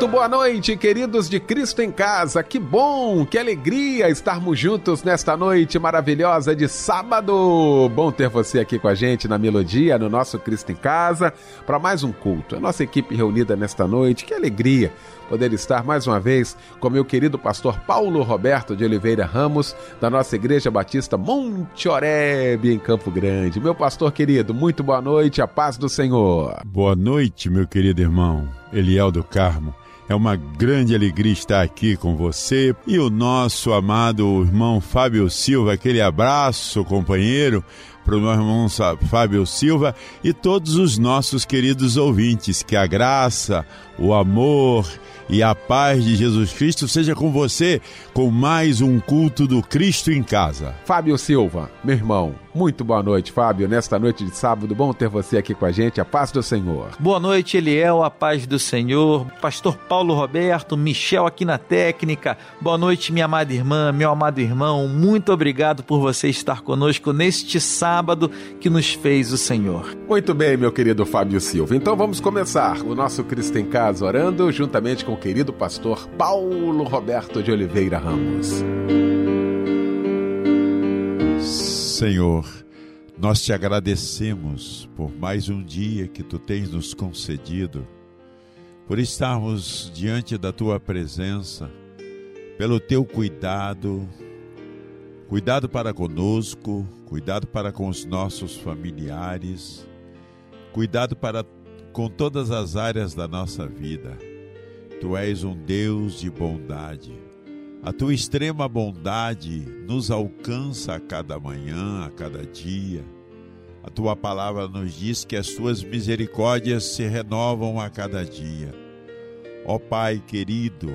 Muito boa noite, queridos de Cristo em Casa. Que bom, que alegria estarmos juntos nesta noite maravilhosa de sábado. Bom ter você aqui com a gente na Melodia, no nosso Cristo em Casa, para mais um culto. A nossa equipe reunida nesta noite, que alegria poder estar mais uma vez com meu querido pastor Paulo Roberto de Oliveira Ramos, da nossa Igreja Batista Monte Oreb, em Campo Grande. Meu pastor querido, muito boa noite, a paz do Senhor. Boa noite, meu querido irmão Eliel do Carmo. É uma grande alegria estar aqui com você e o nosso amado irmão Fábio Silva. Aquele abraço, companheiro, para o meu irmão Fábio Silva e todos os nossos queridos ouvintes. Que a graça, o amor e a paz de Jesus Cristo seja com você com mais um culto do Cristo em casa. Fábio Silva, meu irmão, muito boa noite, Fábio. Nesta noite de sábado, bom ter você aqui com a gente. A paz do Senhor. Boa noite, Eliel. A paz do Senhor. Pastor Paulo Roberto, Michel aqui na técnica. Boa noite, minha amada irmã, meu amado irmão. Muito obrigado por você estar conosco neste sábado que nos fez o Senhor. Muito bem, meu querido Fábio Silva. Então vamos começar o nosso Cristo em Casa orando juntamente com o querido pastor Paulo Roberto de Oliveira Ramos. Senhor, nós te agradecemos por mais um dia que tu tens nos concedido, por estarmos diante da tua presença, pelo teu cuidado, cuidado para conosco, cuidado para com os nossos familiares, cuidado para com todas as áreas da nossa vida. Tu és um Deus de bondade a tua extrema bondade nos alcança a cada manhã, a cada dia. A tua palavra nos diz que as tuas misericórdias se renovam a cada dia. Ó Pai querido,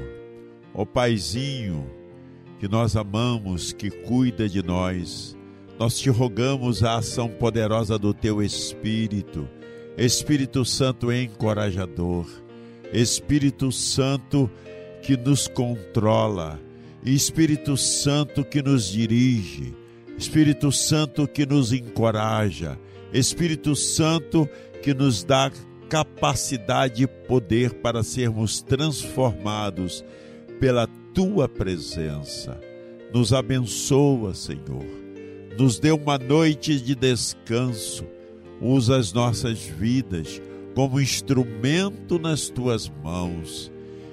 ó Paizinho, que nós amamos, que cuida de nós, nós te rogamos a ação poderosa do teu Espírito, Espírito Santo encorajador, Espírito Santo que nos controla, Espírito Santo que nos dirige, Espírito Santo que nos encoraja, Espírito Santo que nos dá capacidade e poder para sermos transformados pela tua presença. Nos abençoa, Senhor. Nos dê uma noite de descanso. Usa as nossas vidas como instrumento nas tuas mãos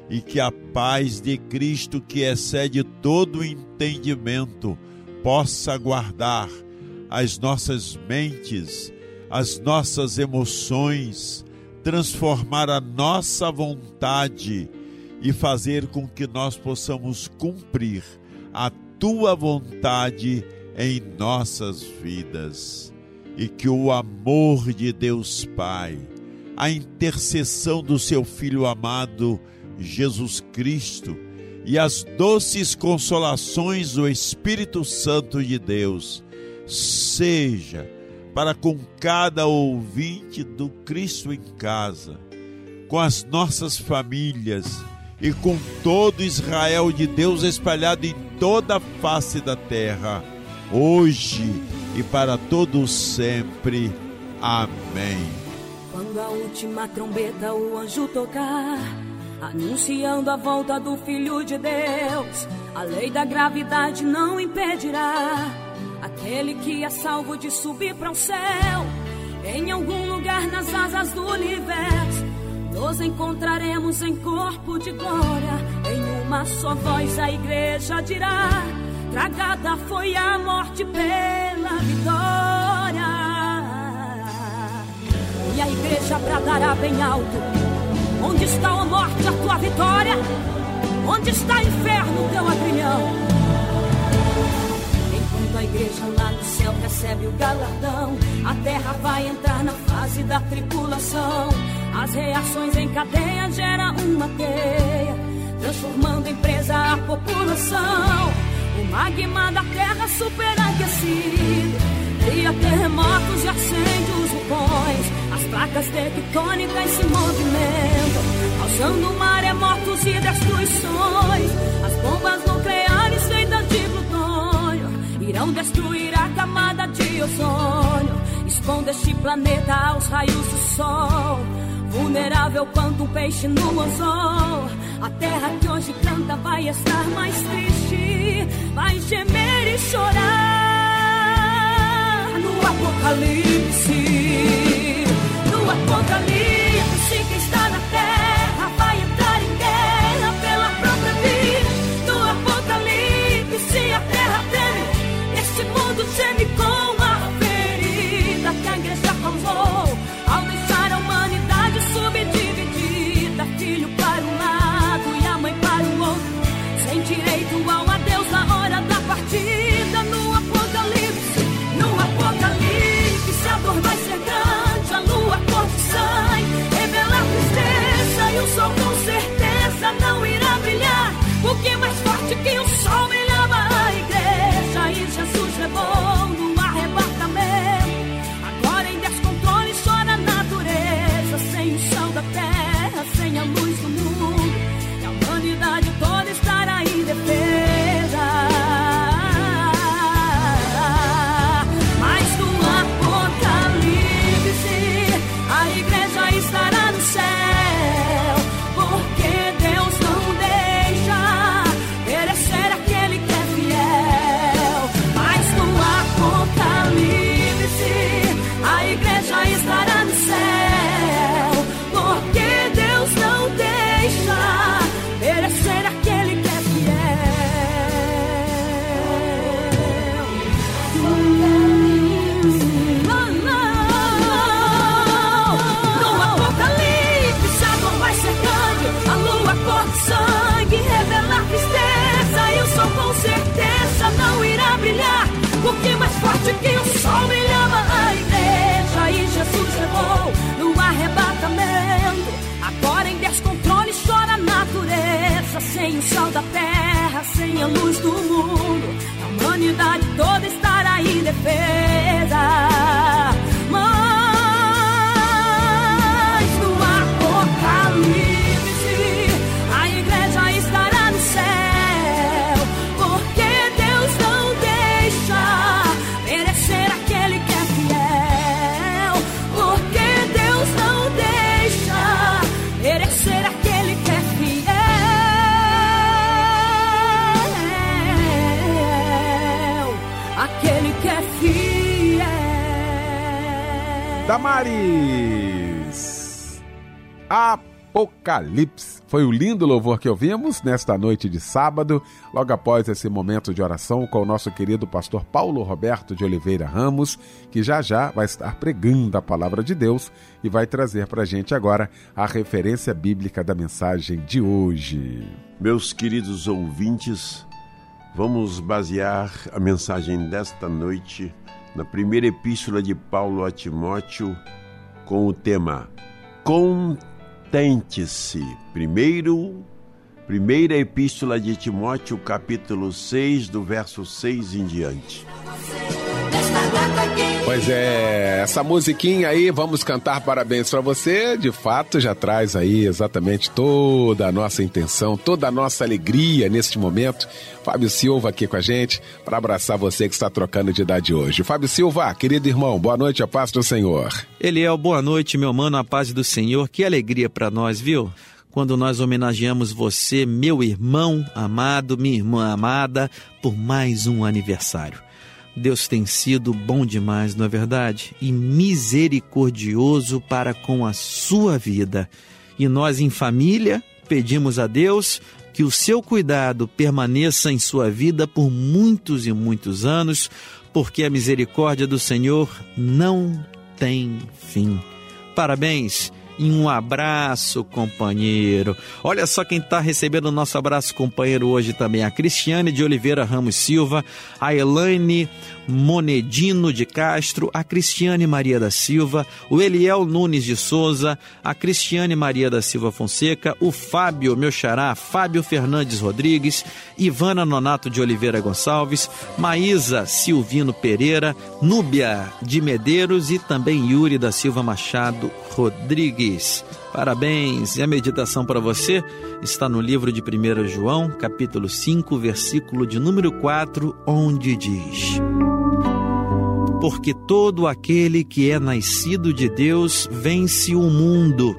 e que a paz de Cristo, que excede todo entendimento, possa guardar as nossas mentes, as nossas emoções, transformar a nossa vontade e fazer com que nós possamos cumprir a tua vontade em nossas vidas. E que o amor de Deus Pai, a intercessão do seu Filho amado, Jesus Cristo e as doces consolações do Espírito Santo de Deus seja para com cada ouvinte do Cristo em casa, com as nossas famílias e com todo Israel de Deus espalhado em toda a face da terra, hoje e para todos sempre. Amém. Quando a última trombeta o anjo tocar anunciando a volta do Filho de Deus. A lei da gravidade não impedirá aquele que é salvo de subir para o céu. Em algum lugar nas asas do universo, nos encontraremos em corpo de glória. Em uma só voz a igreja dirá: Tragada foi a morte pela vitória. E a igreja bradará bem alto Onde está a morte, a tua vitória? Onde está o inferno, teu agrilhão? Enquanto a igreja lá no céu recebe o galardão, a terra vai entrar na fase da tripulação. As reações em cadeia geram uma teia, transformando em presa a população. O magma da terra superaquecido cria terremotos e acende os vulcões. As placas tectônicas se movimentam, causando maremotos e destruições. As bombas nucleares feitas de plutônio irão destruir a camada de ozônio. Expondo este planeta aos raios do sol. Vulnerável quanto um peixe no anzol. A terra que hoje canta vai estar mais triste. Vai gemer e chorar no apocalipse. No apocalipse que está sem a luz do mundo, a humanidade toda estará em Damares. Apocalipse. Foi o lindo louvor que ouvimos nesta noite de sábado, logo após esse momento de oração com o nosso querido pastor Paulo Roberto de Oliveira Ramos, que já já vai estar pregando a palavra de Deus e vai trazer para a gente agora a referência bíblica da mensagem de hoje. Meus queridos ouvintes, vamos basear a mensagem desta noite na primeira epístola de Paulo a Timóteo com o tema Contente-se. Primeiro, primeira epístola de Timóteo, capítulo 6, do verso 6 em diante. Pois é, essa musiquinha aí, vamos cantar parabéns para você, de fato já traz aí exatamente toda a nossa intenção, toda a nossa alegria neste momento. Fábio Silva aqui com a gente para abraçar você que está trocando de idade hoje. Fábio Silva, querido irmão, boa noite, a paz do Senhor. Eliel, boa noite, meu mano, a paz do Senhor. Que alegria para nós, viu? Quando nós homenageamos você, meu irmão amado, minha irmã amada, por mais um aniversário. Deus tem sido bom demais, não é verdade? E misericordioso para com a sua vida. E nós, em família, pedimos a Deus que o seu cuidado permaneça em sua vida por muitos e muitos anos, porque a misericórdia do Senhor não tem fim. Parabéns e um abraço, companheiro. Olha só quem está recebendo o nosso abraço, companheiro, hoje também: a Cristiane de Oliveira Ramos Silva, a Elaine Monedino de Castro, a Cristiane Maria da Silva, o Eliel Nunes de Souza, a Cristiane Maria da Silva Fonseca, o Fábio, meu xará, Fábio Fernandes Rodrigues, Ivana Nonato de Oliveira Gonçalves, Maísa Silvino Pereira, Núbia de Medeiros e também Yuri da Silva Machado Rodrigues. Parabéns! E a meditação para você está no livro de 1 João, capítulo 5, versículo de número 4, onde diz: Porque todo aquele que é nascido de Deus vence o mundo,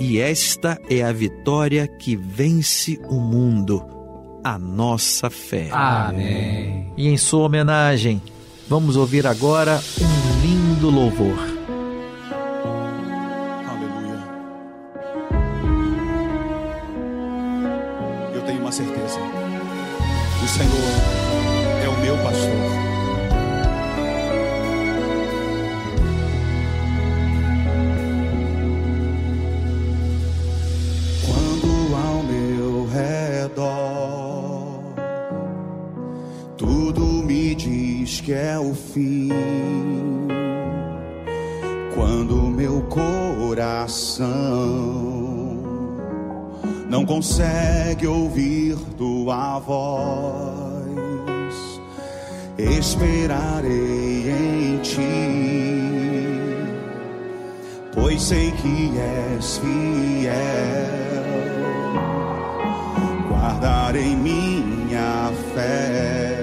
e esta é a vitória que vence o mundo, a nossa fé. Amém. E em sua homenagem, vamos ouvir agora um lindo louvor. Aleluia. Eu tenho uma certeza. O Senhor é o meu pastor. Não consegue ouvir tua voz, esperarei em ti, pois sei que és fiel. Guardarei minha fé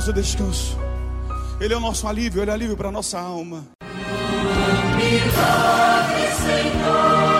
nosso descanso. Ele é o nosso alívio, ele é alívio para a nossa alma. Milagre, Senhor.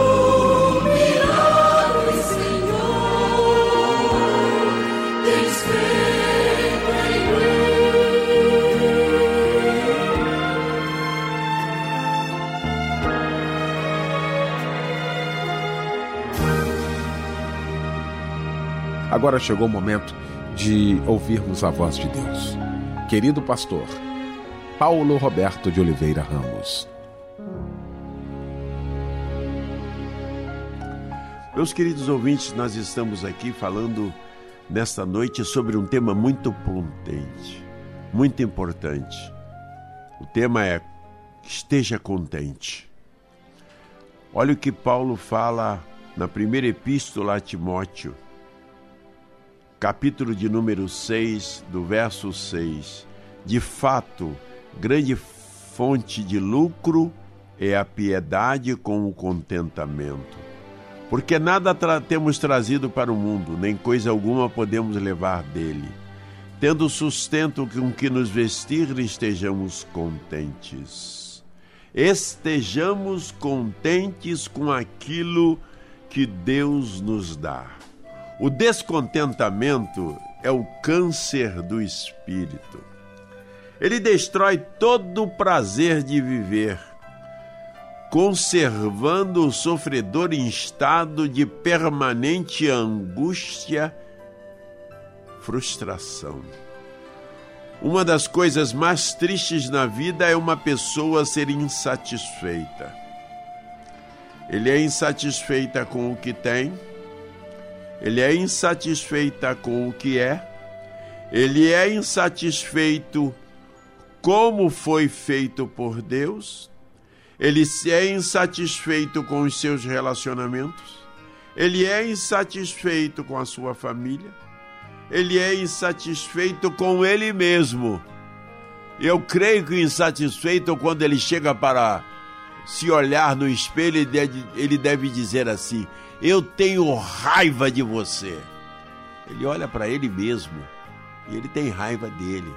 Agora chegou o momento de ouvirmos a voz de Deus. Querido pastor, Paulo Roberto de Oliveira Ramos. Meus queridos ouvintes, nós estamos aqui falando nesta noite sobre um tema muito potente, muito importante. O tema é Esteja contente. Olha o que Paulo fala na primeira epístola a Timóteo capítulo de número 6, do verso 6. De fato, grande fonte de lucro é a piedade com o contentamento. Porque nada tra temos trazido para o mundo, nem coisa alguma podemos levar dele. Tendo sustento com que nos vestir, estejamos contentes. Estejamos contentes com aquilo que Deus nos dá. O descontentamento é o câncer do espírito. Ele destrói todo o prazer de viver, conservando o sofredor em estado de permanente angústia, frustração. Uma das coisas mais tristes na vida é uma pessoa ser insatisfeita. Ele é insatisfeita com o que tem, ele é insatisfeita com o que é, ele é insatisfeito como foi feito por Deus, ele é insatisfeito com os seus relacionamentos, ele é insatisfeito com a sua família, ele é insatisfeito com ele mesmo. Eu creio que insatisfeito quando ele chega para se olhar no espelho, ele deve dizer assim: eu tenho raiva de você. Ele olha para ele mesmo e ele tem raiva dele,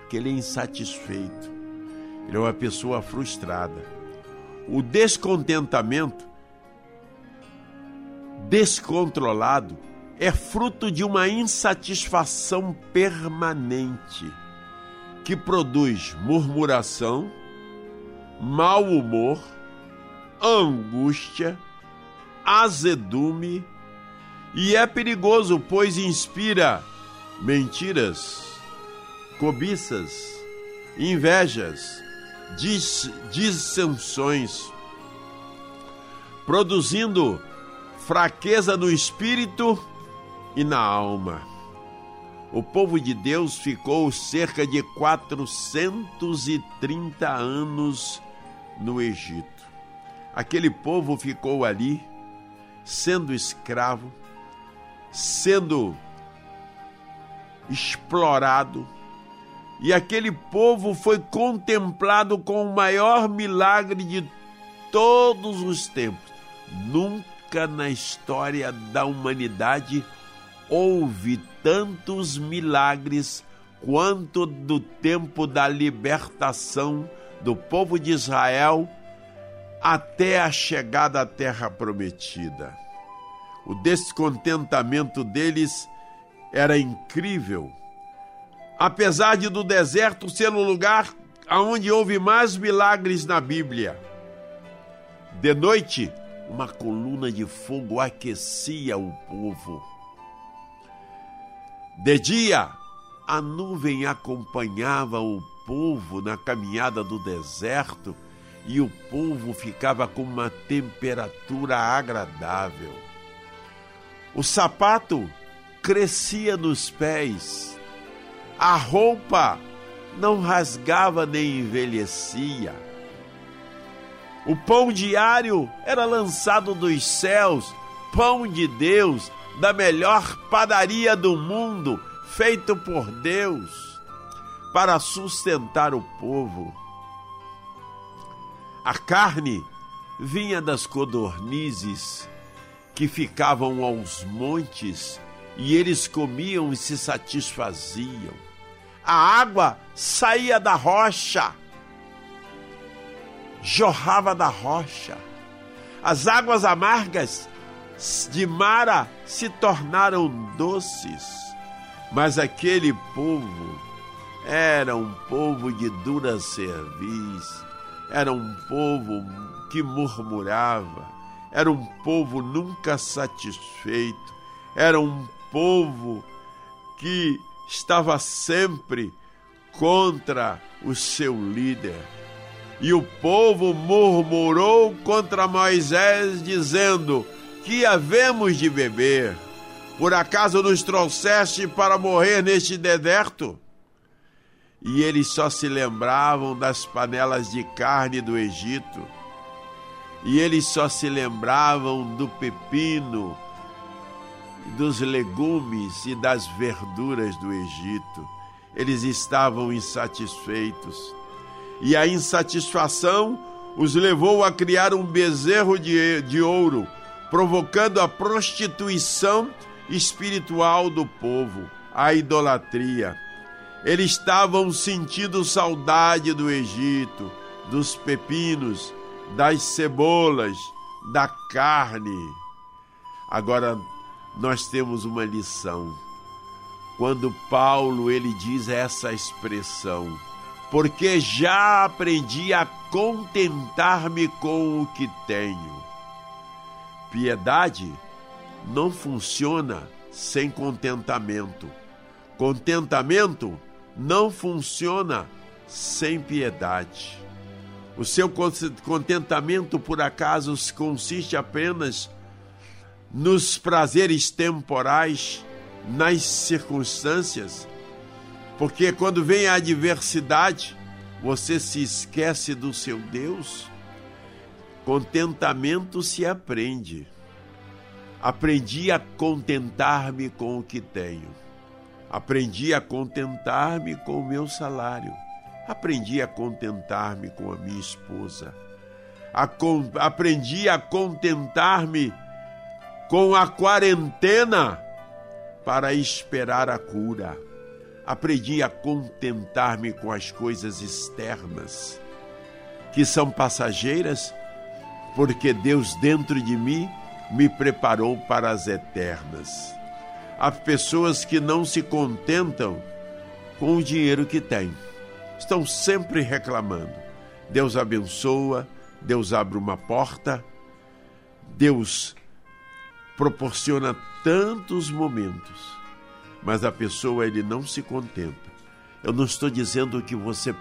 porque ele é insatisfeito. Ele é uma pessoa frustrada. O descontentamento descontrolado é fruto de uma insatisfação permanente que produz murmuração, mau humor, angústia, azedume e é perigoso, pois inspira mentiras, cobiças, invejas, dis dissensões, produzindo fraqueza no espírito e na alma. O povo de Deus ficou cerca de 430 anos no Egito. Aquele povo ficou ali sendo escravo, sendo explorado, E aquele povo foi contemplado com o maior milagre de todos os tempos. Nunca na história da humanidade houve tantos milagres quanto do tempo da libertação do povo de Israel até a chegada à terra prometida. O descontentamento deles era incrível. Apesar de do deserto ser o lugar onde houve mais milagres na Bíblia. De noite, uma coluna de fogo aquecia o povo. De dia, a nuvem acompanhava o povo na caminhada do deserto e o povo ficava com uma temperatura agradável. O sapato crescia nos pés, a roupa não rasgava nem envelhecia. O pão diário era lançado dos céus, pão de Deus, da melhor padaria do mundo, feito por Deus para sustentar o povo. A carne vinha das codornizes que ficavam aos montes e eles comiam e se satisfaziam. A água saía da rocha, jorrava da rocha. As águas amargas de Mara se tornaram doces. Mas aquele povo era um povo de dura cerviz, era um povo que murmurava, era um povo nunca satisfeito, era um povo que estava sempre contra o seu líder. E o povo murmurou contra Moisés, dizendo: Que havemos de beber? Por acaso nos trouxeste para morrer neste deserto? E eles só se lembravam das panelas de carne do Egito. E eles só se lembravam do pepino, dos legumes e das verduras do Egito. Eles estavam insatisfeitos. E a insatisfação os levou a criar um bezerro de, de ouro, provocando a prostituição espiritual do povo, a idolatria. Eles estavam sentindo saudade do Egito, dos pepinos, das cebolas, da carne. Agora nós temos uma lição. Quando Paulo ele diz essa expressão, porque já aprendi a contentar-me com o que tenho. Piedade não funciona sem contentamento. Contentamento não funciona sem piedade. O seu contentamento, por acaso, consiste apenas nos prazeres temporais, nas circunstâncias, porque quando vem a adversidade, você se esquece do seu Deus. Contentamento se aprende. Aprendi a contentar-me com o que tenho. Aprendi a contentar-me com o meu salário. Aprendi a contentar-me com a minha esposa. A con... Aprendi a contentar-me com a quarentena para esperar a cura. Aprendi a contentar-me com as coisas externas, que são passageiras, porque Deus dentro de mim me preparou para as eternas. Há pessoas que não se contentam com o dinheiro que têm, estão sempre reclamando. Deus abençoa, Deus abre uma porta, Deus proporciona tantos momentos, mas a pessoa ele não se contenta. Eu não estou dizendo que você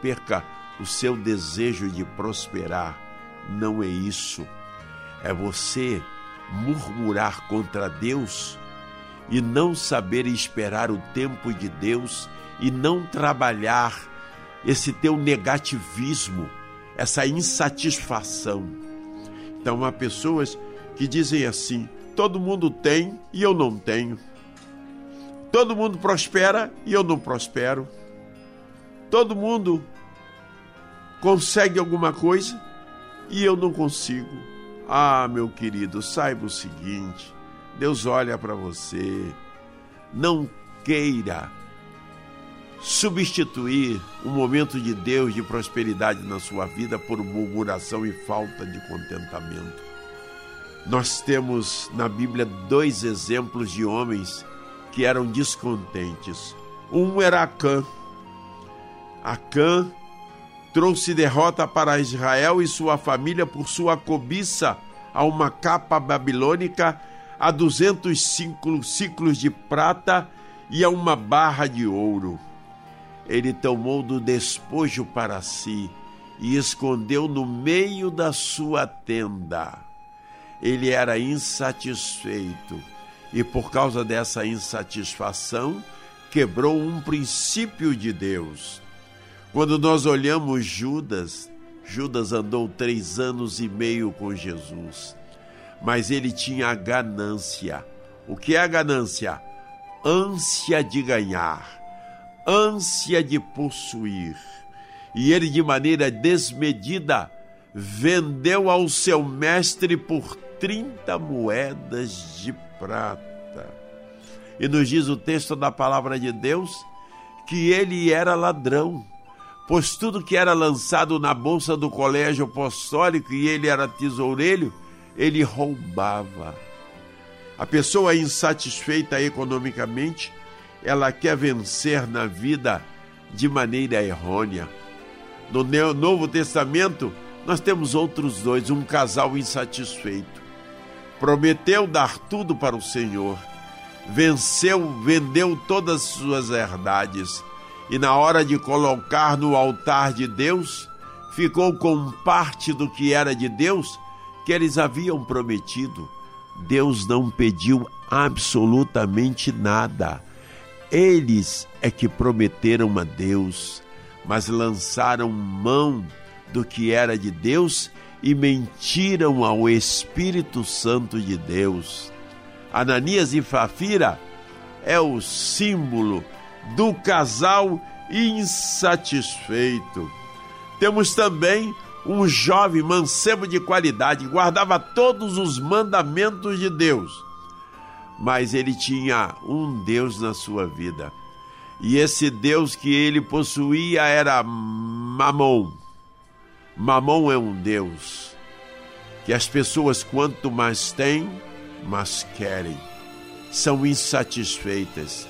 perca o seu desejo de prosperar, não é isso é você murmurar contra Deus e não saber esperar o tempo de Deus e não trabalhar esse teu negativismo, essa insatisfação. Então há pessoas que dizem assim: todo mundo tem e eu não tenho. Todo mundo prospera e eu não prospero. Todo mundo consegue alguma coisa e eu não consigo. Ah, meu querido, saiba o seguinte: Deus olha para você. Não queira substituir um momento de Deus, de prosperidade na sua vida, por murmuração e falta de contentamento. Nós temos na Bíblia dois exemplos de homens que eram descontentes. Um era Acã. Acã trouxe derrota para Israel e sua família por sua cobiça a uma capa babilônica, a duzentos ciclos de prata e a uma barra de ouro. Ele tomou do despojo para si e escondeu no meio da sua tenda. Ele era insatisfeito e, por causa dessa insatisfação, quebrou um princípio de Deus. Quando nós olhamos Judas, Judas andou três anos e meio com Jesus, mas ele tinha ganância. O que é ganância? Ânsia de ganhar, ânsia de possuir. E ele, de maneira desmedida, vendeu ao seu mestre por 30 moedas de prata. E nos diz o texto da palavra de Deus que ele era ladrão pois tudo que era lançado na bolsa do colégio apostólico e ele era tesoureiro, ele roubava. A pessoa insatisfeita economicamente, ela quer vencer na vida de maneira errônea. No Novo Testamento, nós temos outros dois, um casal insatisfeito. Prometeu dar tudo para o Senhor, venceu, vendeu todas as suas herdades e na hora de colocar no altar de Deus, ficou com parte do que era de Deus que eles haviam prometido. Deus não pediu absolutamente nada. Eles é que prometeram a Deus, mas lançaram mão do que era de Deus e mentiram ao Espírito Santo de Deus. Ananias e Fafira é o símbolo do casal insatisfeito. Temos também um jovem mancebo de qualidade, guardava todos os mandamentos de Deus, mas ele tinha um Deus na sua vida. E esse Deus que ele possuía era Mamon. Mamon é um Deus que as pessoas, quanto mais têm, mais querem, são insatisfeitas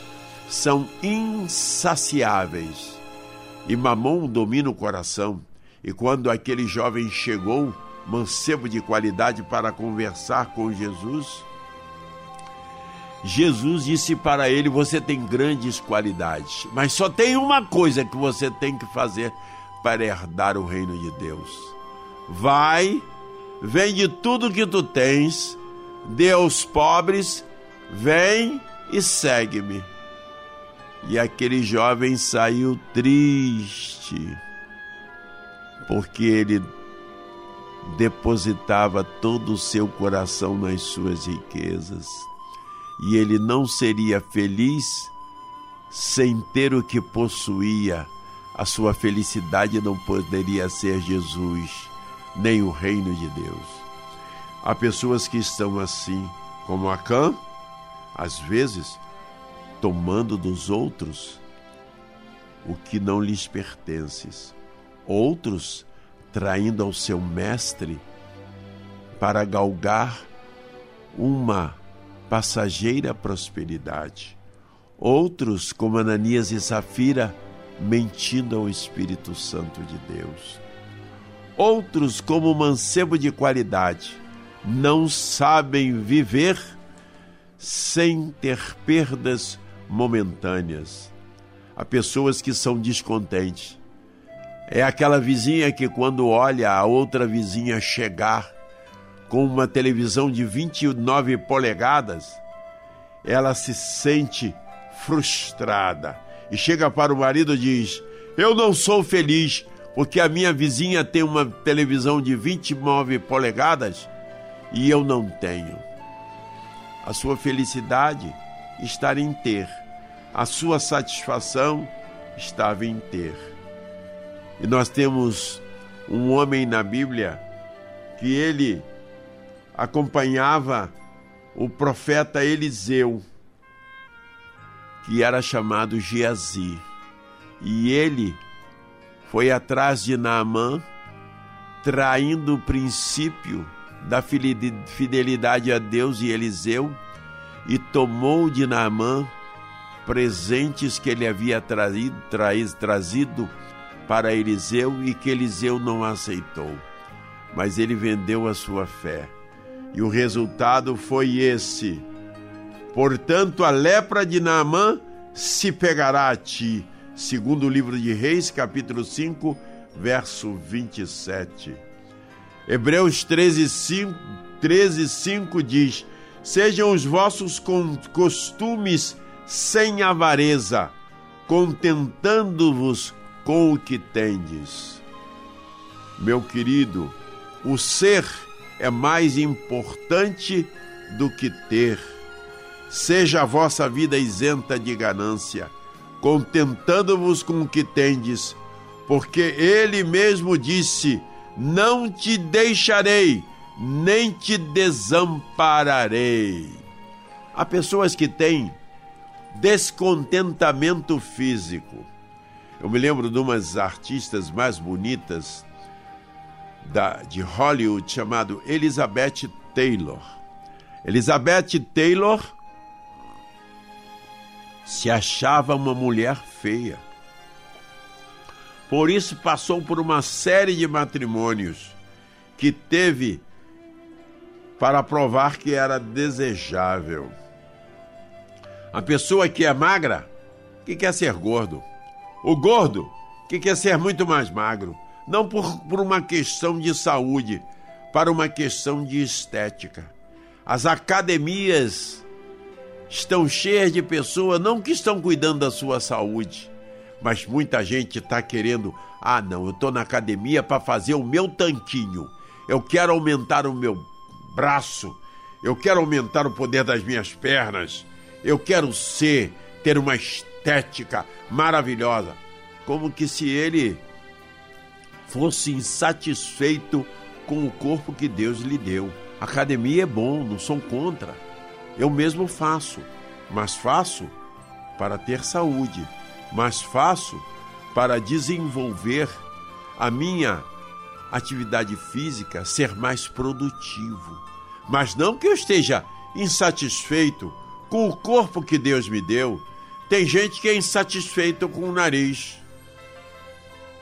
são insaciáveis. E Mamon domina o coração. E quando aquele jovem chegou, mancebo de qualidade, para conversar com Jesus, Jesus disse para ele: Você tem grandes qualidades, mas só tem uma coisa que você tem que fazer para herdar o reino de Deus. Vai, vende tudo que tu tens, dê aos pobres, vem e segue-me. E aquele jovem saiu triste, porque ele depositava todo o seu coração nas suas riquezas. E ele não seria feliz sem ter o que possuía. A sua felicidade não poderia ser Jesus, nem o reino de Deus. Há pessoas que estão assim, como Acã, às vezes tomando dos outros o que não lhes pertences. Outros traindo ao seu mestre para galgar uma passageira prosperidade. Outros, como Ananias e Safira, mentindo ao Espírito Santo de Deus. Outros, como mancebo de qualidade, não sabem viver sem ter perdas momentâneas. Há pessoas que são descontentes. É aquela vizinha que, quando olha a outra vizinha chegar com uma televisão de 29 polegadas, ela se sente frustrada e chega para o marido e diz: Eu não sou feliz porque a minha vizinha tem uma televisão de 29 polegadas e eu não tenho. A sua felicidade estar em ter. A sua satisfação estava em ter. E nós temos um homem na Bíblia que ele acompanhava o profeta Eliseu, que era chamado Geazi. E ele foi atrás de Naamã, traindo o princípio da fidelidade a Deus e Eliseu, e tomou de Naamã presentes que ele havia trazido, trazido para Eliseu e que Eliseu não aceitou. Mas ele vendeu a sua fé. E o resultado foi esse. Portanto, a lepra de Naamã se pegará a ti. Segundo o livro de Reis, capítulo 5, verso 27. Hebreus 13, 5, 13, 5 diz: Sejam os vossos costumes sem avareza, contentando-vos com o que tendes. Meu querido, o ser é mais importante do que ter. Seja a vossa vida isenta de ganância, contentando-vos com o que tendes, porque ele mesmo disse: Não te deixarei, nem te desampararei. Há pessoas que têm descontentamento físico eu me lembro de umas artistas mais bonitas da, de Hollywood chamado Elizabeth Taylor. Elizabeth Taylor se achava uma mulher feia. Por isso passou por uma série de matrimônios que teve para provar que era desejável. A pessoa que é magra, que quer ser gordo. O gordo, que quer ser muito mais magro, não por, por uma questão de saúde, para uma questão de estética. As academias estão cheias de pessoas não que estão cuidando da sua saúde, mas muita gente está querendo. Ah, não, eu estou na academia para fazer o meu tanquinho. Eu quero aumentar o meu braço. Eu quero aumentar o poder das minhas pernas. Eu quero ser, ter uma estética maravilhosa, como que se ele fosse insatisfeito com o corpo que Deus lhe deu. Academia é bom, não sou contra. Eu mesmo faço, mas faço para ter saúde, mas faço para desenvolver a minha atividade física, ser mais produtivo. Mas não que eu esteja insatisfeito com o corpo que Deus me deu, tem gente que é insatisfeito com o nariz.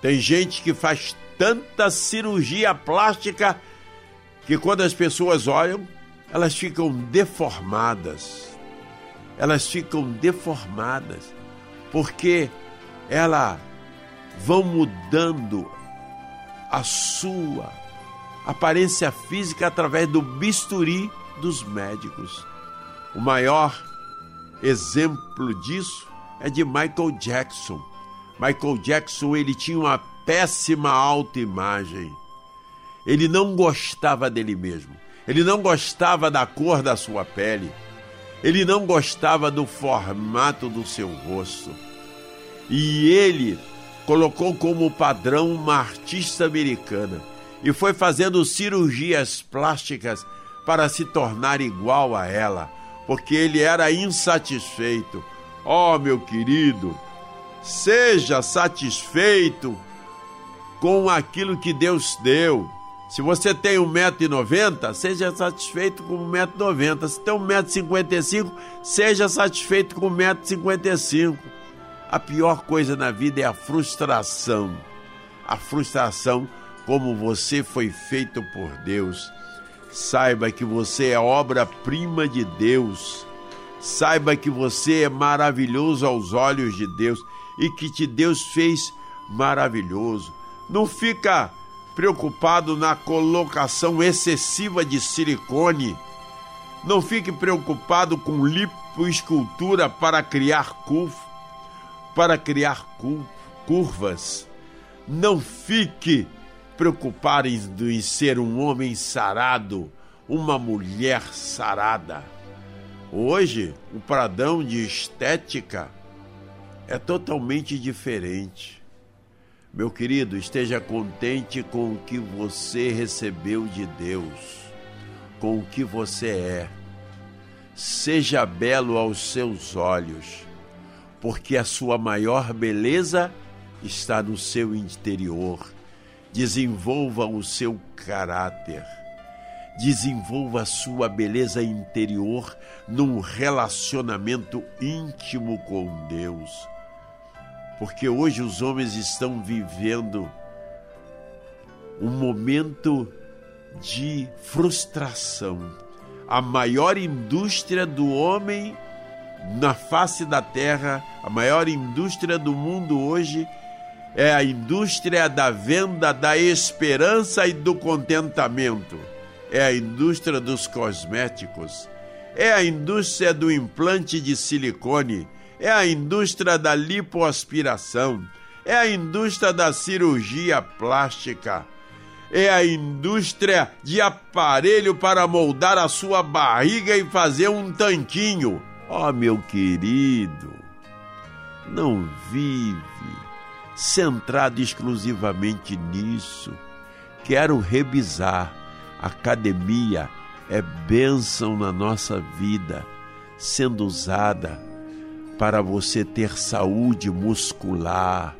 Tem gente que faz tanta cirurgia plástica que quando as pessoas olham, elas ficam deformadas. Elas ficam deformadas porque elas vão mudando a sua aparência física através do bisturi dos médicos. O maior Exemplo disso é de Michael Jackson. Michael Jackson ele tinha uma péssima autoimagem. Ele não gostava dele mesmo. Ele não gostava da cor da sua pele. Ele não gostava do formato do seu rosto. E ele colocou como padrão uma artista americana e foi fazendo cirurgias plásticas para se tornar igual a ela porque ele era insatisfeito. Oh, meu querido, seja satisfeito com aquilo que Deus deu. Se você tem 1,90m, seja satisfeito com 1,90m. Se tem 1,55m, seja satisfeito com 1,55m. A pior coisa na vida é a frustração. A frustração como você foi feito por Deus. Saiba que você é obra-prima de Deus. Saiba que você é maravilhoso aos olhos de Deus e que te Deus fez maravilhoso. Não fica preocupado na colocação excessiva de silicone. Não fique preocupado com lipoescultura para criar para criar curvas. Não fique preocupar em ser um homem sarado, uma mulher sarada. Hoje, o pradão de estética é totalmente diferente. Meu querido, esteja contente com o que você recebeu de Deus, com o que você é. Seja belo aos seus olhos, porque a sua maior beleza está no seu interior. Desenvolva o seu caráter. Desenvolva a sua beleza interior num relacionamento íntimo com Deus porque hoje os homens estão vivendo um momento de frustração. A maior indústria do homem na face da terra, a maior indústria do mundo hoje é a indústria da venda da esperança e do contentamento. É a indústria dos cosméticos. É a indústria do implante de silicone é a indústria da lipoaspiração, é a indústria da cirurgia plástica, é a indústria de aparelho para moldar a sua barriga e fazer um tanquinho. Ó, oh, meu querido, não vive centrado exclusivamente nisso. Quero revisar. Academia é bênção na nossa vida, sendo usada para você ter saúde muscular,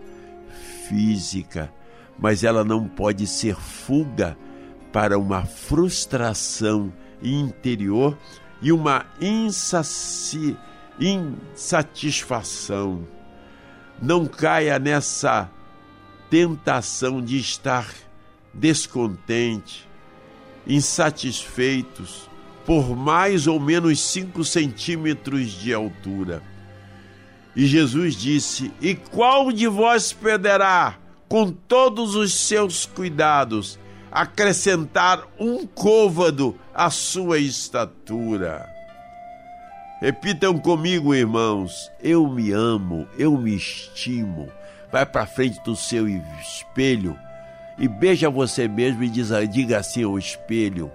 física, mas ela não pode ser fuga para uma frustração interior e uma insaci... insatisfação. Não caia nessa tentação de estar descontente, insatisfeitos, por mais ou menos 5 centímetros de altura e Jesus disse: E qual de vós poderá, com todos os seus cuidados, acrescentar um côvado à sua estatura? Repitam comigo, irmãos: Eu me amo, eu me estimo. Vai para frente do seu espelho e beija você mesmo e diz, diga assim ao espelho: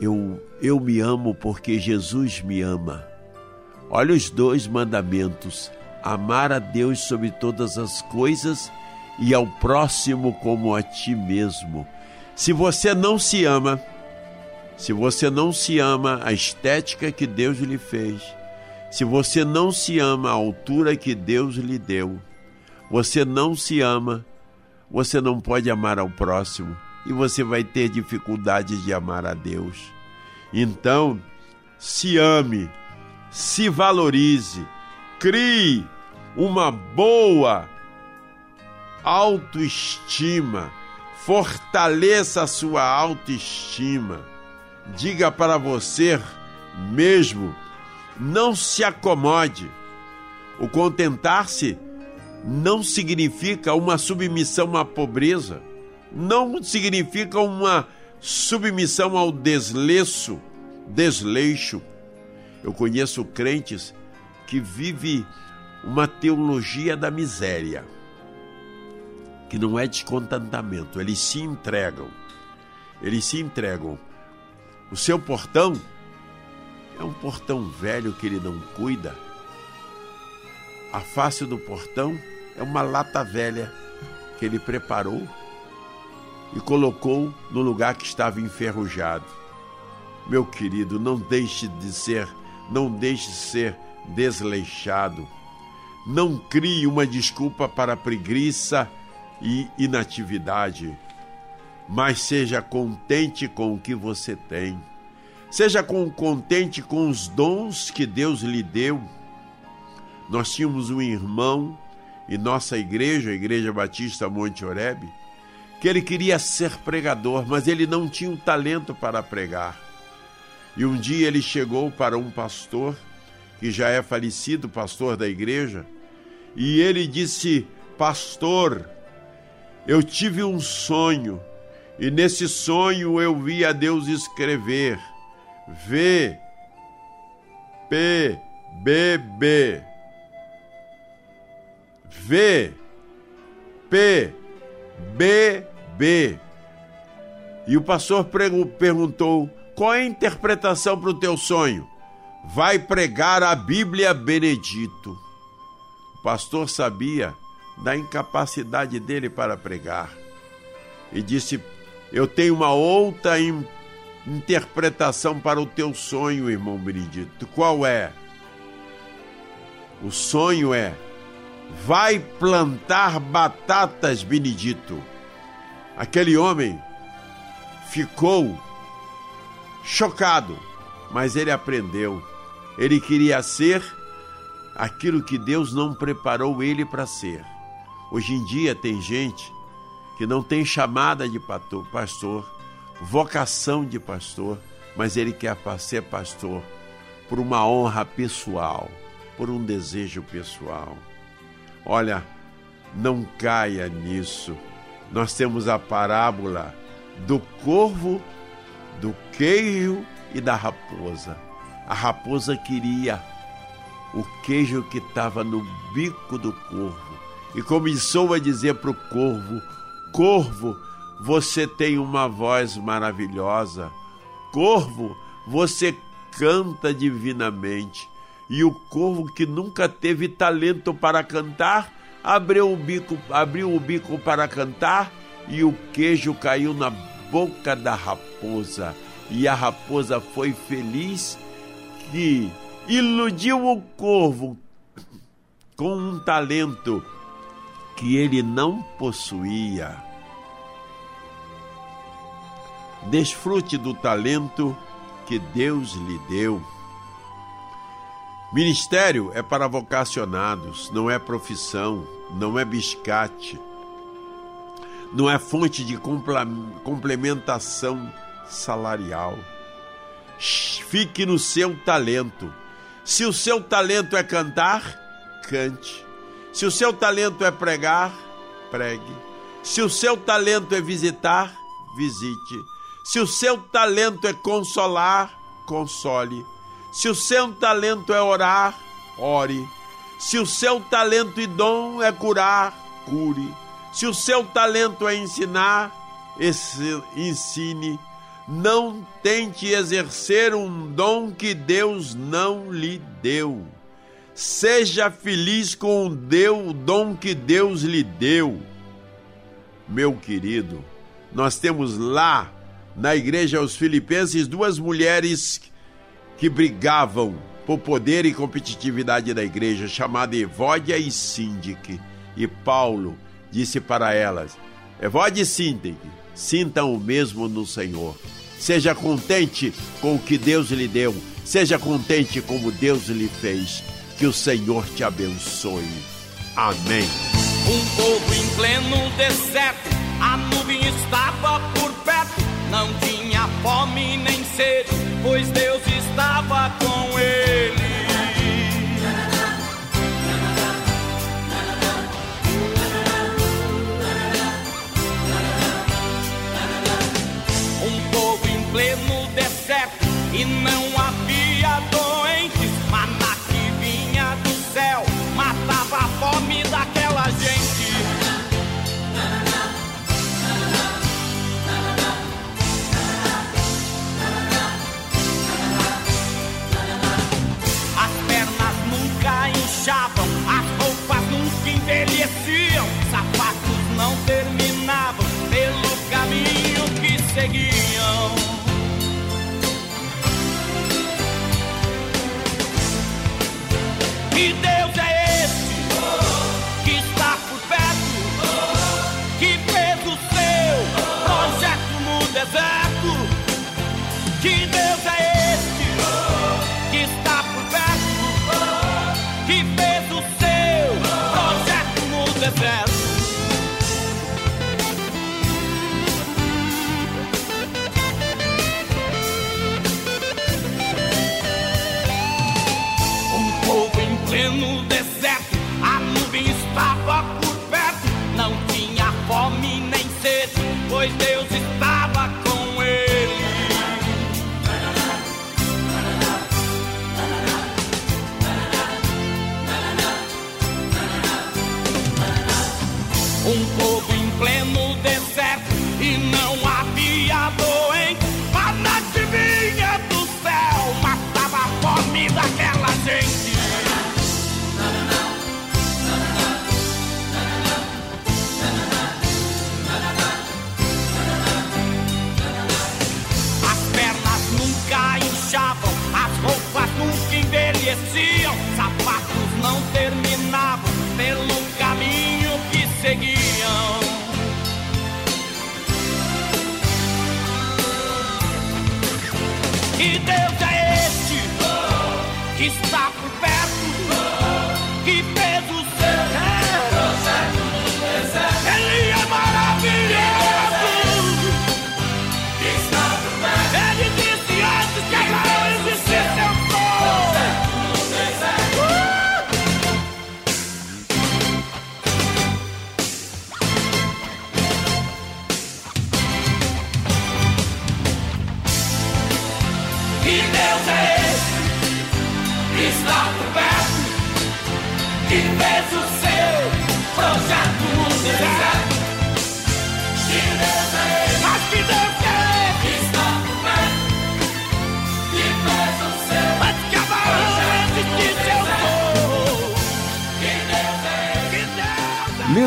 eu, eu me amo porque Jesus me ama. Olha os dois mandamentos: amar a Deus sobre todas as coisas e ao próximo como a ti mesmo. Se você não se ama, se você não se ama a estética que Deus lhe fez, se você não se ama a altura que Deus lhe deu, você não se ama, você não pode amar ao próximo e você vai ter dificuldade de amar a Deus. Então, se ame, se valorize, crie uma boa autoestima, fortaleça a sua autoestima. Diga para você mesmo, não se acomode. O contentar-se não significa uma submissão à pobreza, não significa uma submissão ao desleixo, desleixo eu conheço crentes que vivem uma teologia da miséria, que não é descontentamento, eles se entregam. Eles se entregam. O seu portão é um portão velho que ele não cuida. A face do portão é uma lata velha que ele preparou e colocou no lugar que estava enferrujado. Meu querido, não deixe de ser não deixe ser desleixado. Não crie uma desculpa para preguiça e inatividade, mas seja contente com o que você tem. Seja contente com os dons que Deus lhe deu. Nós tínhamos um irmão em nossa igreja, a Igreja Batista Monte Oreb, que ele queria ser pregador, mas ele não tinha o talento para pregar. E um dia ele chegou para um pastor, que já é falecido, pastor da igreja, e ele disse: Pastor, eu tive um sonho, e nesse sonho eu vi a Deus escrever: V, P, B, B. V, P, B, B. E o pastor perguntou: qual é a interpretação para o teu sonho? Vai pregar a Bíblia Benedito. O pastor sabia da incapacidade dele para pregar. E disse: Eu tenho uma outra in interpretação para o teu sonho, irmão Benedito. Qual é? O sonho é: vai plantar batatas, Benedito. Aquele homem ficou chocado, mas ele aprendeu. Ele queria ser aquilo que Deus não preparou ele para ser. Hoje em dia tem gente que não tem chamada de pastor, vocação de pastor, mas ele quer ser pastor por uma honra pessoal, por um desejo pessoal. Olha, não caia nisso. Nós temos a parábola do corvo, do queijo e da raposa. A raposa queria o queijo que estava no bico do corvo e começou a dizer para o corvo: Corvo, você tem uma voz maravilhosa. Corvo, você canta divinamente. E o corvo que nunca teve talento para cantar, abriu o bico, abriu o bico para cantar e o queijo caiu na boca da raposa. E a raposa foi feliz que iludiu o corvo com um talento que ele não possuía. Desfrute do talento que Deus lhe deu. Ministério é para vocacionados, não é profissão, não é biscate, não é fonte de complementação salarial. Fique no seu talento. Se o seu talento é cantar, cante. Se o seu talento é pregar, pregue. Se o seu talento é visitar, visite. Se o seu talento é consolar, console. Se o seu talento é orar, ore. Se o seu talento e dom é curar, cure. Se o seu talento é ensinar, ensine. Não tente exercer um dom que Deus não lhe deu. Seja feliz com o, Deus, o dom que Deus lhe deu. Meu querido, nós temos lá na igreja aos Filipenses duas mulheres que brigavam por poder e competitividade da igreja, chamada Evódia e Síndique. E Paulo disse para elas: Evódia e Síndique, sintam o mesmo no Senhor. Seja contente com o que Deus lhe deu, seja contente como Deus lhe fez. Que o Senhor te abençoe. Amém. Um povo em pleno deserto,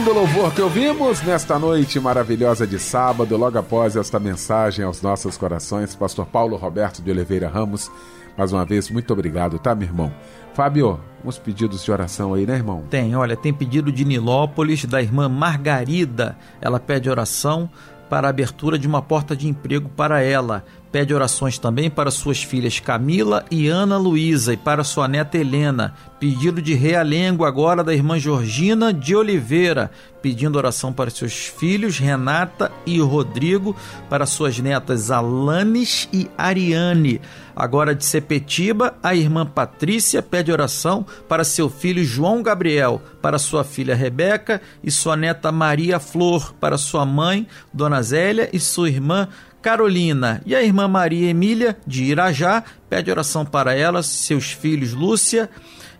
Lindo louvor que ouvimos nesta noite maravilhosa de sábado, logo após esta mensagem aos nossos corações, Pastor Paulo Roberto de Oliveira Ramos. Mais uma vez, muito obrigado, tá, meu irmão? Fábio, uns pedidos de oração aí, né, irmão? Tem, olha, tem pedido de Nilópolis, da irmã Margarida. Ela pede oração para a abertura de uma porta de emprego para ela. Pede orações também para suas filhas Camila e Ana Luísa e para sua neta Helena. Pedido de realengo agora da irmã Georgina de Oliveira, pedindo oração para seus filhos Renata e Rodrigo, para suas netas Alanes e Ariane. Agora de Sepetiba, a irmã Patrícia pede oração para seu filho João Gabriel, para sua filha Rebeca e sua neta Maria Flor, para sua mãe Dona Zélia e sua irmã Carolina e a irmã Maria Emília de Irajá pede oração para elas, seus filhos Lúcia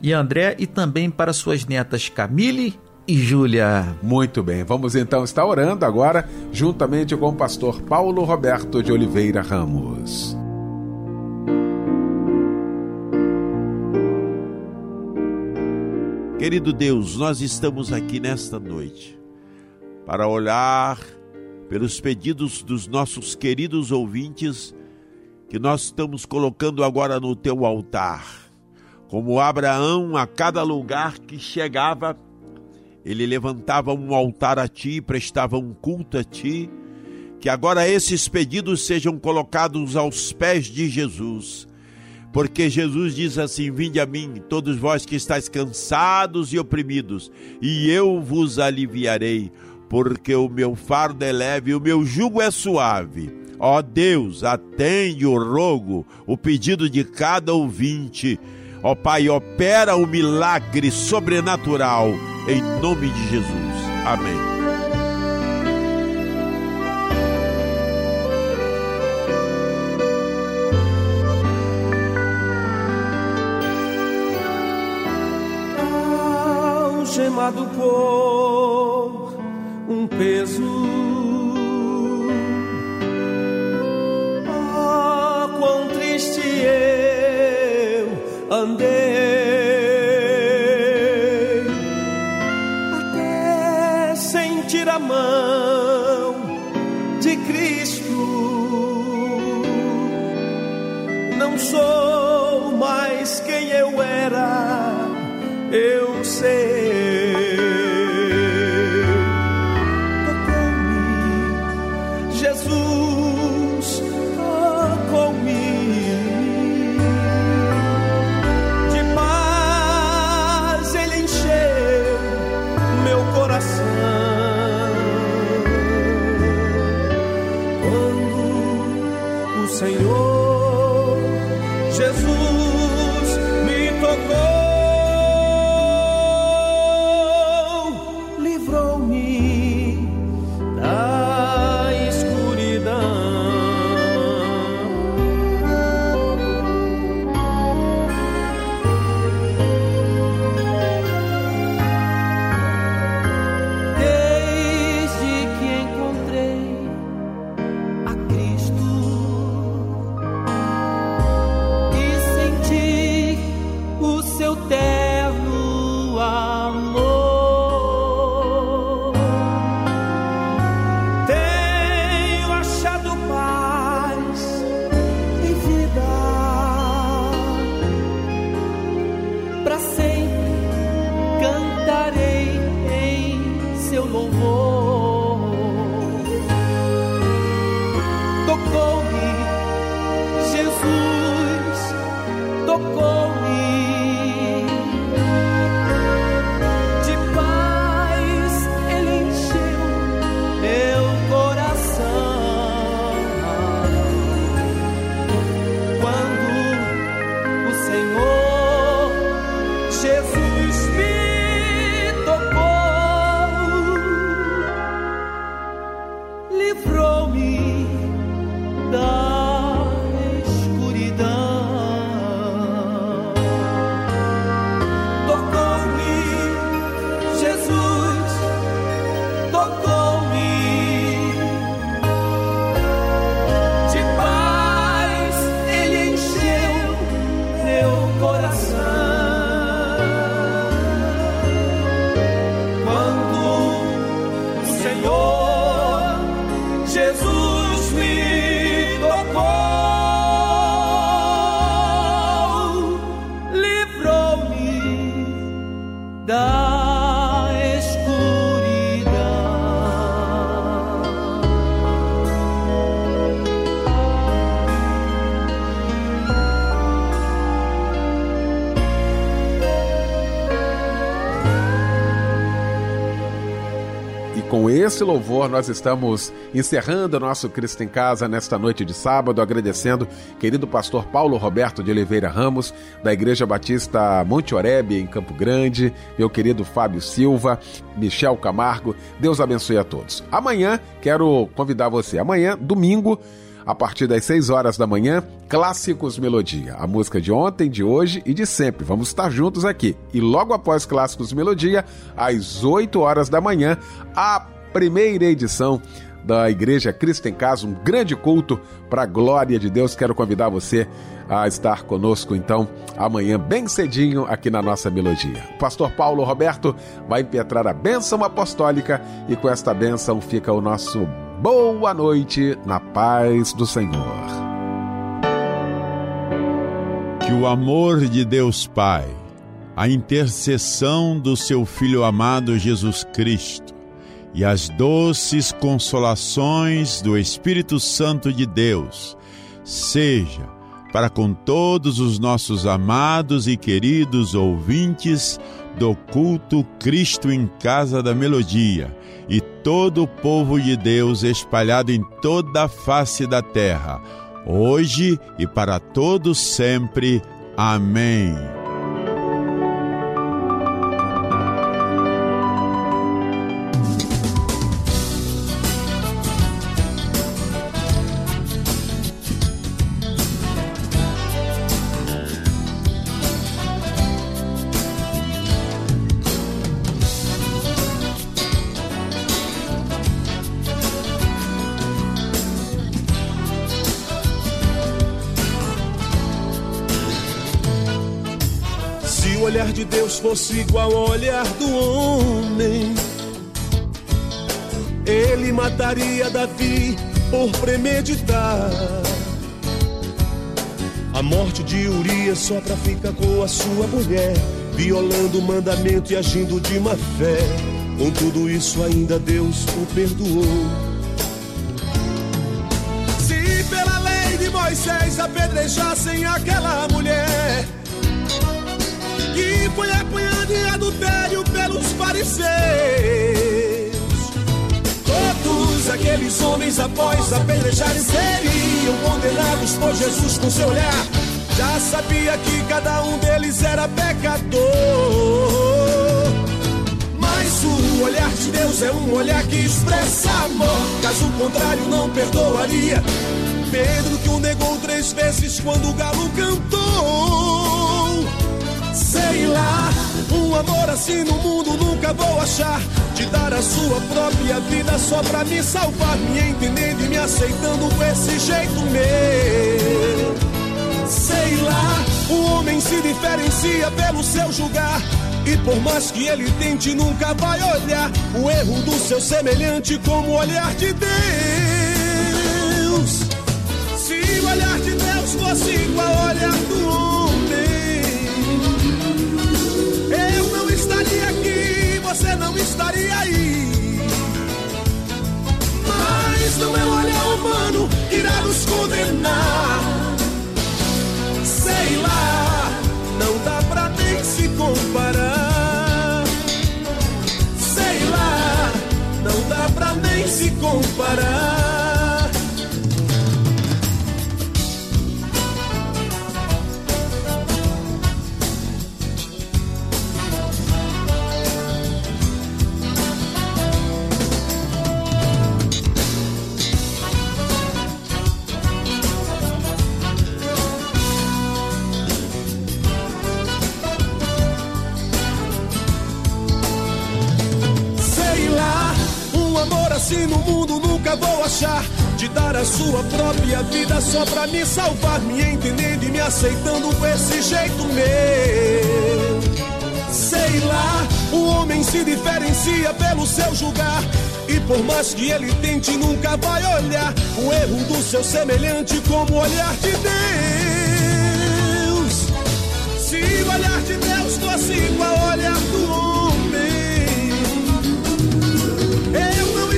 e André e também para suas netas Camille e Júlia. Muito bem, vamos então estar orando agora, juntamente com o pastor Paulo Roberto de Oliveira Ramos. Querido Deus, nós estamos aqui nesta noite para olhar pelos pedidos dos nossos queridos ouvintes que nós estamos colocando agora no teu altar. Como Abraão, a cada lugar que chegava, ele levantava um altar a ti, prestava um culto a ti. Que agora esses pedidos sejam colocados aos pés de Jesus. Porque Jesus diz assim: Vinde a mim, todos vós que estáis cansados e oprimidos, e eu vos aliviarei porque o meu fardo é leve e o meu jugo é suave. Ó Deus, atende o rogo, o pedido de cada ouvinte. Ó Pai, opera o milagre sobrenatural em nome de Jesus. Amém. Algemado por um peso. Ah, quão triste eu andei, até sentir a mão esse louvor nós estamos encerrando o nosso Cristo em Casa nesta noite de sábado, agradecendo querido pastor Paulo Roberto de Oliveira Ramos, da Igreja Batista Monte Oreb, em Campo Grande, meu querido Fábio Silva, Michel Camargo. Deus abençoe a todos. Amanhã quero convidar você, amanhã, domingo, a partir das 6 horas da manhã, Clássicos Melodia, a música de ontem, de hoje e de sempre. Vamos estar juntos aqui. E logo após Clássicos Melodia, às 8 horas da manhã, a primeira edição da Igreja Cristo em Casa, um grande culto para a glória de Deus. Quero convidar você a estar conosco então amanhã bem cedinho aqui na nossa melodia. O pastor Paulo Roberto vai impetrar a bênção apostólica e com esta bênção fica o nosso boa noite na paz do Senhor. Que o amor de Deus Pai, a intercessão do seu Filho amado Jesus Cristo e as doces consolações do Espírito Santo de Deus seja para com todos os nossos amados e queridos ouvintes do culto Cristo em Casa da Melodia e todo o povo de Deus espalhado em toda a face da terra, hoje e para todos sempre. Amém. Igual ao olhar do homem, ele mataria Davi por premeditar. A morte de Urias só pra ficar com a sua mulher, violando o mandamento e agindo de má fé. Com tudo isso, ainda Deus o perdoou. Se pela lei de Moisés apedrejassem aquela mulher foi apanhada em adultério pelos fariseus. Todos aqueles homens, após apedrejarem, seriam condenados por Jesus com seu olhar. Já sabia que cada um deles era pecador. Mas o olhar de Deus é um olhar que expressa amor. Caso contrário, não perdoaria. Pedro que o negou três vezes quando o galo cantou. Sei lá, um amor assim no mundo nunca vou achar. De dar a sua própria vida só pra me salvar, me entendendo e me aceitando com esse jeito meu. Sei lá, o homem se diferencia pelo seu julgar. E por mais que ele tente, nunca vai olhar o erro do seu semelhante como o olhar de Deus. Se o olhar de Deus fosse igual ao olhar do homem, você não estaria aí. Mas não é o olhar humano que irá nos condenar. Sei lá, achar. De dar a sua própria vida só pra me salvar, me entendendo e me aceitando com esse jeito meu. Sei lá, o homem se diferencia pelo seu julgar. E por mais que ele tente, nunca vai olhar o erro do seu semelhante como o olhar de Deus. Se o olhar de Deus fosse igual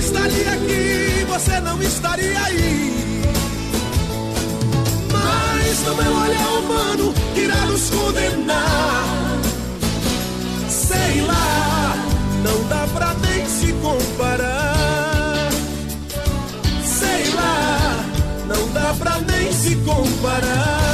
estaria aqui, você não estaria aí. Mas não é olhar humano que irá nos condenar. Sei lá, não dá pra nem se comparar. Sei lá, não dá pra nem se comparar.